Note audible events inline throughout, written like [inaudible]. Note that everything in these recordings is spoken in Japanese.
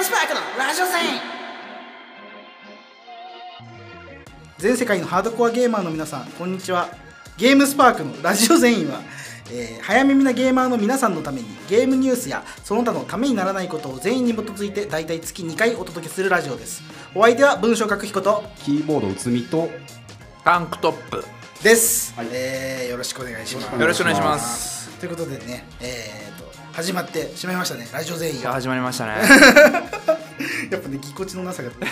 ムスパークのラジオ戦。全世界のハードコアゲーマーの皆さんこんにちは。ゲームスパークのラジオ全員は、えー早耳なゲーマーの皆さんのためにゲームニュースやその他のためにならないことを全員に基づいて大体月2回お届けするラジオです。お相手は文章書く彦とキーボードうつみとタンクトップ。です、はい。えーよろしくお願いします。よろしくお願いします。ということでねえー、と始まってしまいましたね。ラジオ全員。いや始まりましたね。[laughs] やっぱねぎこちのなさが。[laughs]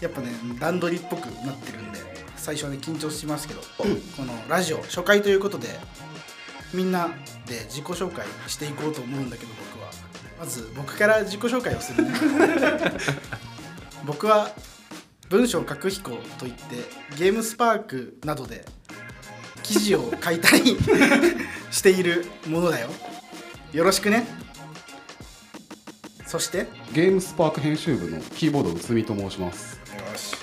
やっぱね段取りっぽくなってるんで最初はね緊張しますけど、このラジオ初回ということでみんなで自己紹介していこうと思うんだけど僕は。まず僕から自己紹介をするね。[laughs] 僕は文章書く彦といってゲームスパークなどで記事を書いたりしているものだよ。よろしくね。そして？ゲームスパーク編集部のキーボードうつみと申します。よし。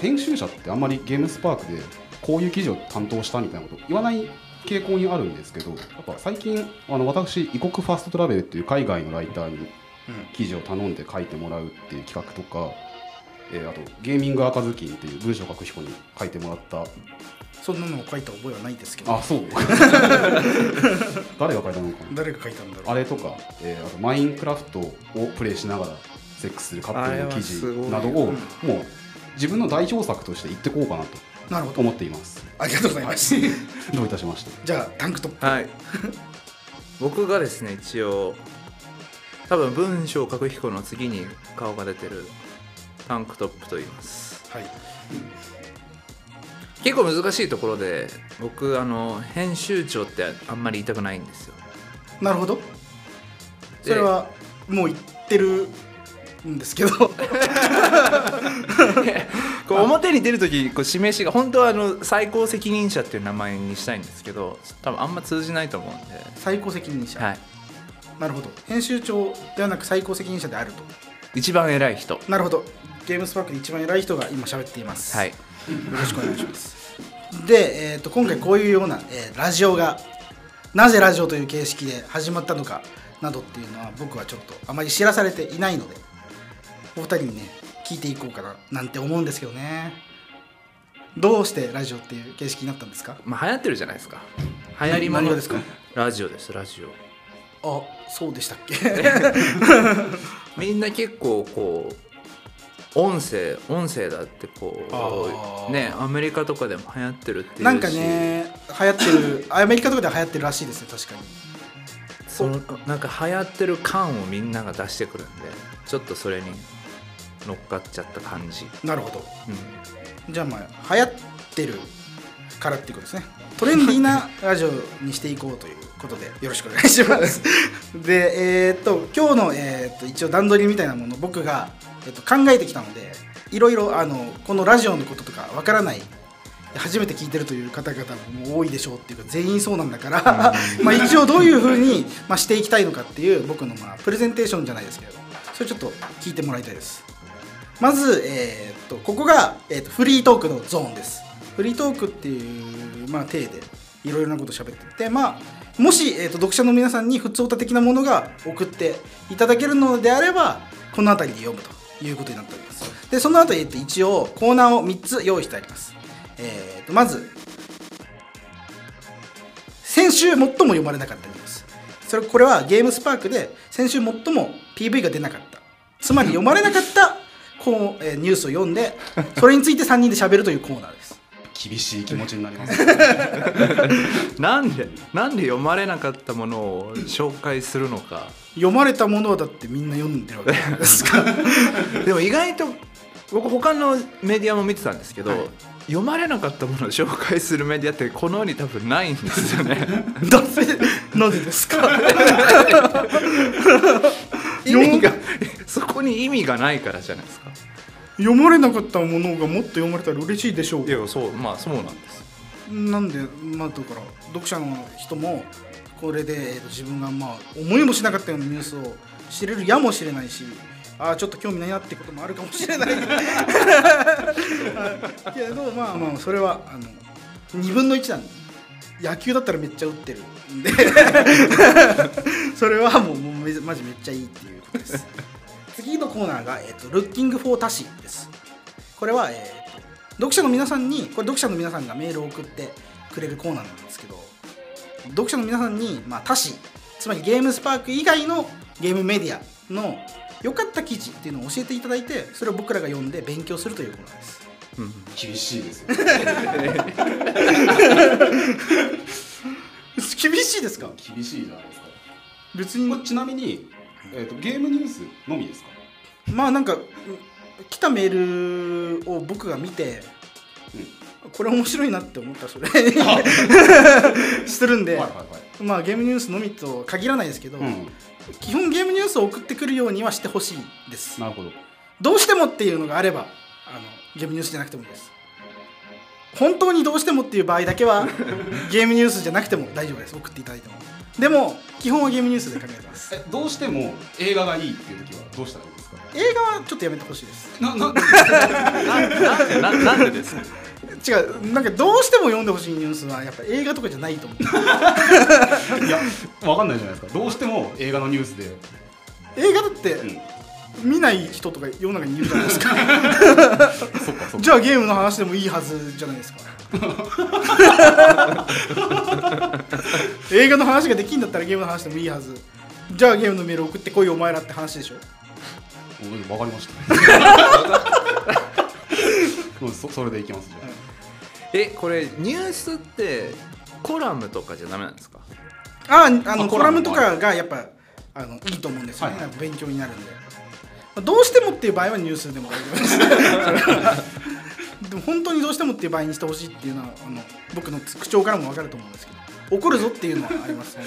編集者ってあんまりゲームスパークでこういう記事を担当したみたいなこと言わない傾向にあるんですけどやっぱ最近あの私異国ファーストトラベルっていう海外のライターに記事を頼んで書いてもらうっていう企画とか、えーあとゲーミング赤ずきんっていう文章書く彦に書いてもらった。そんなのを書いた覚えはないですけど。あそう。[laughs] 誰が書いたのかな。誰が書いたんだろう。あれとか、えーあとマインクラフトをプレイしながらセックスするカップルの記事などをもう自分の代表作として言ってこうかなとなるほど。思っています。ありがとうございます。[laughs] どういたしまして。じゃあタンクトップ。はい。僕がですね一応多分文章書く彦の次に顔が出てるタンクトップと言います。はい。結構難しいところで僕あの編集長ってあんまり言いたくないんですよ。なるほど。それはもう言ってるんですけど。[laughs] こう表に出る時こう示しが本当はあの最高責任者っていう名前にしたいんですけど多分あんま通じないと思うんで。最高責任者、はい。なるほど。編集長ではなく最高責任者であると。一番偉い人。なるほどゲームスパークで一番偉い人が今喋っています。はい。よろしくお願いします。で、えー、と今回こういうような、えーラジオがなぜラジオという形式で始まったのかなどっていうのは僕はちょっとあまり知らされていないのでお二人にね聞いていこうかななんて思うんですけどね。どうしてラジオっていう形式になったんですか？まあ流行ってるじゃないですか。流行りもの。ですか？ラジオですラジオ。あそうでしたっけ？[laughs] みんな結構こう音声音声だってこうねアメリカとかでも流行ってるっていうし。なんかね流行ってる [laughs] アメリカとかでは流行ってるらしいですね確かに。そのなんか流行ってる感をみんなが出してくるんでちょっとそれに乗っかっちゃった感じ、なるほど。うん、じゃあまあ流行ってるからっていうことですね。トレンディーなラジオにしていこうということでよろしくお願いします。[laughs] でえーっと今日の、えーっと一応段取りみたいなものを僕が、えーっと考えてきたのでいろいろあのこのラジオのこととかわからない初めて聞いてるという方々も多いでしょうっていうか全員そうなんだから [laughs] まあ一応どういうふうに、まあ、していきたいのかっていう僕のまあプレゼンテーションじゃないですけどそれちょっと聞いてもらいたいです。まず、えーっとここが、えーっとフリートークのゾーンです。フリートークっていう、まあ、体でいろいろなこと喋っててまあもし、えーっと読者の皆さんに普通歌的なものが送っていただけるのであればこの辺りで読むということになっております。でその後、えっと一応コーナーを3つ用意してあります。えー、とまず先週最も読まれなかったニュース。それこれはゲームスパークで先週最も PV が出なかった。つまり読まれなかったこう、えーニュースを読んでそれについて3人で喋るというコーナーです。厳しい気持ちになります。[laughs] なんでなんで読まれなかったものを紹介するのか。読まれたものはだってみんな読んでるわけじゃないですか。[laughs] でも意外と僕他のメディアも見てたんですけど、はい。読まれなかったものを紹介するメディアってこの世に多分ないんですよね。[laughs] なぜなぜですか？意味がそこに意味がないからじゃないですか読まれなかったものがもっと読まれたら嬉しいでしょう。いやそうまあそうなんです。なんでまあだから読者の人もこれで、自分がまあ思いもしなかったようなニュースを知れるやもしれないしああちょっと興味ないなってこともあるかもしれない。は [laughs] いけどまあまあそれはあの2分の1なんで野球だったらめっちゃ打ってるんで。[laughs] それはもうもうめマジめっちゃいいっていうことです次のコーナーが、えーと「ルッキング・フォー・タシ」です。これは、えーと読者の皆さんにこれ読者の皆さんがメールを送ってくれるコーナーなんですけど読者の皆さんに、まあ、他誌つまりゲームスパーク以外のゲームメディアの良かった記事っていうのを教えていただいてそれを僕らが読んで勉強するというコーナーです。うん厳しいですよ。[laughs] 厳しいですか？厳しいじゃないですか。別に。ちなみに、えー、とゲームニュースのみですか？まあなんかうん来たメールを僕が見て、これ面白いなって思ったらそれ。[laughs] してるんで、はいはいはい。まあゲームニュースのみと限らないですけど、うん。基本ゲームニュースを送ってくるようにはしてほしいです。なるほど。どうしてもっていうのがあればあのゲームニュースじゃなくてもいいです。本当にどうしてもっていう場合だけは [laughs] ゲームニュースじゃなくても大丈夫です。送っていただいてもでも基本はゲームニュースで考えてます。えどうしても映画がいいっていう時はどうしたらいいですか？映画はちょっとやめてほしいです。ななな [laughs] ななんでですか？違うなんかどうしても読んでほしいニュースはやっぱ映画とかじゃないと思ういやわかんないじゃないですか。どうしても映画のニュースで、映画だって、うん、見ない人とか世の中にいるじゃないです [laughs] か。じゃあゲームの話でもいいはずじゃないですか。映画の話ができんだったらゲームの話でもいいはず。じゃあゲームのメール送ってこいよお前らって話でしょ。うんわかりました。[laughs] うんそそれでいきますじゃあ。えこれニュースってコラムとかじゃダメなんですか？あああのあコラムとかがやっぱあのいいと思うんですよね、はいはい。勉強になるんで。まあどうしてもっていう場合はニュースでも大丈夫ですでも本当にどうしてもっていう場合にしてほしいっていうのはあの僕の口調からも分かると思うんですけど怒るぞっていうのはあります本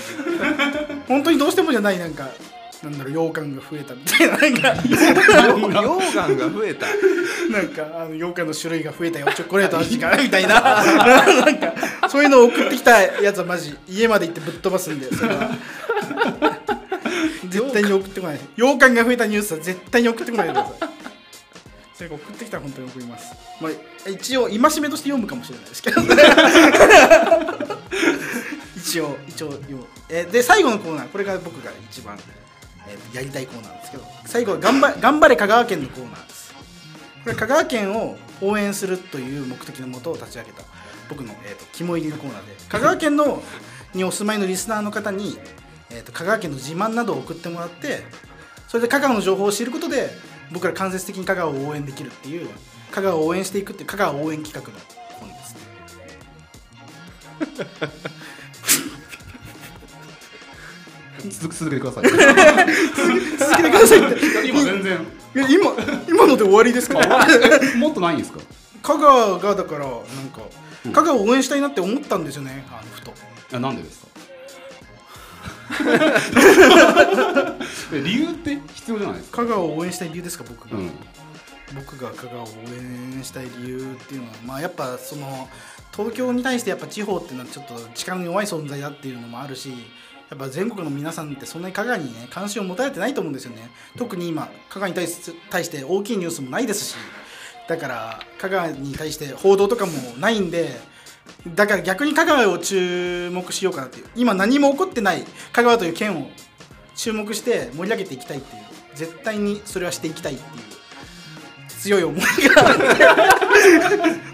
当に本当にどうしてもじゃないなんかなんだろう羊羹が増えたみたいな。[laughs] なんか溶岩が増えた。なんかあの羊羹の種類が増えたよ。チョコレート味がみたいな。[laughs] なんかそういうのを送ってきたやつはマジ家まで行ってぶっ飛ばすんでそれは絶対に送ってこない。羊羹が増えたニュースは絶対に送ってこないでください。それが送ってきたら本当に送ります、まあ、一応戒めとして読むかもしれないですけど [laughs] 一応一応読む。えで最後のコーナー。これが僕が一番、えーやりたいコーナーですけど。最後は頑張頑張れ香川県のコーナーです。これ香川県を応援するという目的のもとを立ち上げた僕の、えー、と肝入りのコーナーで香川県のにお住まいのリスナーの方に、えー、と香川県の自慢などを送ってもらってそれで香川の情報を知ることで僕ら間接的に香川を応援できるっていう香川を応援していくっていう香川応援企画の本ですね。[laughs] 続続けてください。続けてくださいって。今全然。いや今今ので終わりですか？えもっとないんですか？香川がだからなんか香川を応援したいなって思ったんですよねあのふと。いやなんでですか？え [laughs] 理由って必要じゃないですか？香川を応援したい理由ですか僕が、うん。僕が香川を応援したい理由っていうのはまあやっぱその東京に対してやっぱ地方っていうのはちょっと力の弱い存在だっていうのもあるしやっぱ全国の皆さんってそんなに香川にね関心を持たれてないと思うんですよね。特に今香川に対し対して大きいニュースもないですしだから香川に対して報道とかもないんでだから逆に香川を注目しようかなっていう。今何も起こってない香川という県を注目して盛り上げていきたいっていう。絶対にそれはしていきたいっていう。強い思いが [laughs]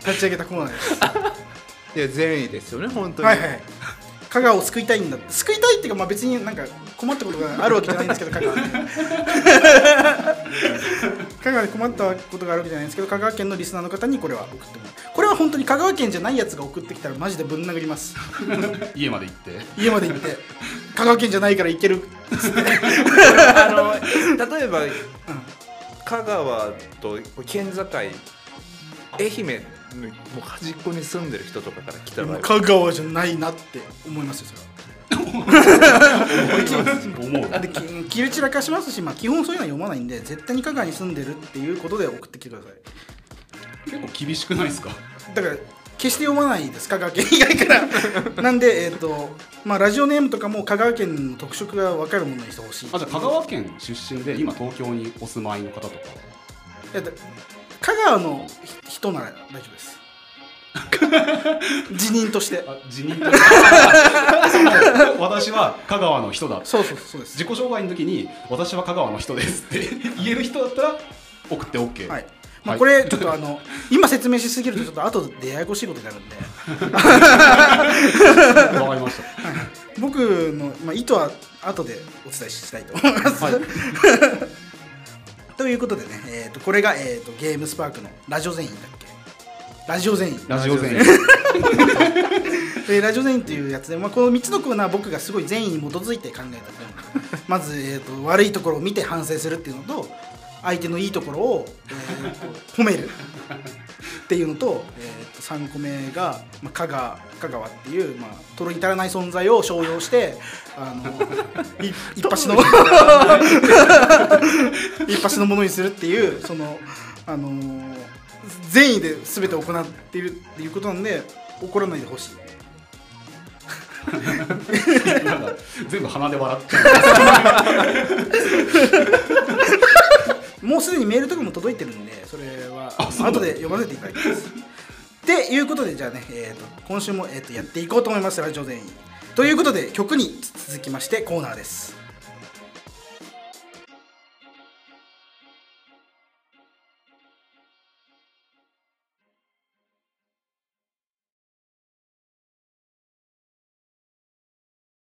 立ち上げたコーナーです。いや善意ですよね本当に、はいはい香川を救いたいんだ救いたいっていうか、まあ、別になんか困ったことがあるわけじゃないんですけど香川 [laughs] で香川で困ったことがあるわけじゃないんですけど香川県のリスナーの方にこれは送ってもらう。これは本当に香川県じゃないやつが送ってきたらマジでぶん殴ります。[laughs] 家まで行って。家まで行って。香川県じゃないから行ける。あの例えば、香川と県境愛媛のもう端っこに住んでる人とかから来た場合。香川じゃないなって思いますよそれは思う。だって切れ散らかしますし、まあ、基本そう。いう。のは読まないんで絶対に香川に住んでるっていう。ことで送ってきてください結構厳しくないですかだから決して読まないです香川県以外からなんでえっ、とまあラジオネームとかも香川県の特色が分かるものにしてほしいあじゃあ香川県出身で今東京にお住まいの方とか香川の人なら大丈夫です [laughs] 辞任として。あ辞任とかその私は香川の人だ。そうそうそうです。自己紹介の時に私は香川の人ですって [laughs] 言える人だったら送って OK はい。まあ、はい。これちょっとあの今説明しすぎるとちょっと後でややこしいことになるんで。[laughs] わかりました。僕の、まあ、意図は後でお伝えしたいと思います、はい。ということでね、えー、とこれが、えー、とゲームスパークのラジオ全員だっけラジオ全員。ラジオ全員。[laughs] でラジオ全員というやつで、まあ、この3つのコーナー僕がすごい善意に基づいて考えた [laughs] まず、えー、と悪いところを見て反省するっていうのと相手のいいところを、えーと褒めるっていうのと,、えー、と3個目が、まあ、香川香川っていう、まあ、とろに足らない存在を商用してあのい一発の [laughs] 一発のものにするっていうその、あのー善意で全て行っているっていうことなんで怒らないでほしい。なんか全部鼻で笑っちゃもうすでにメールとかも届いてるんでそれは後で読ませていただきます。っていうことでじゃあね、えー、と今週も、えー、とやっていこうと思いますラジオ全員。ということで曲に続きましてコーナーです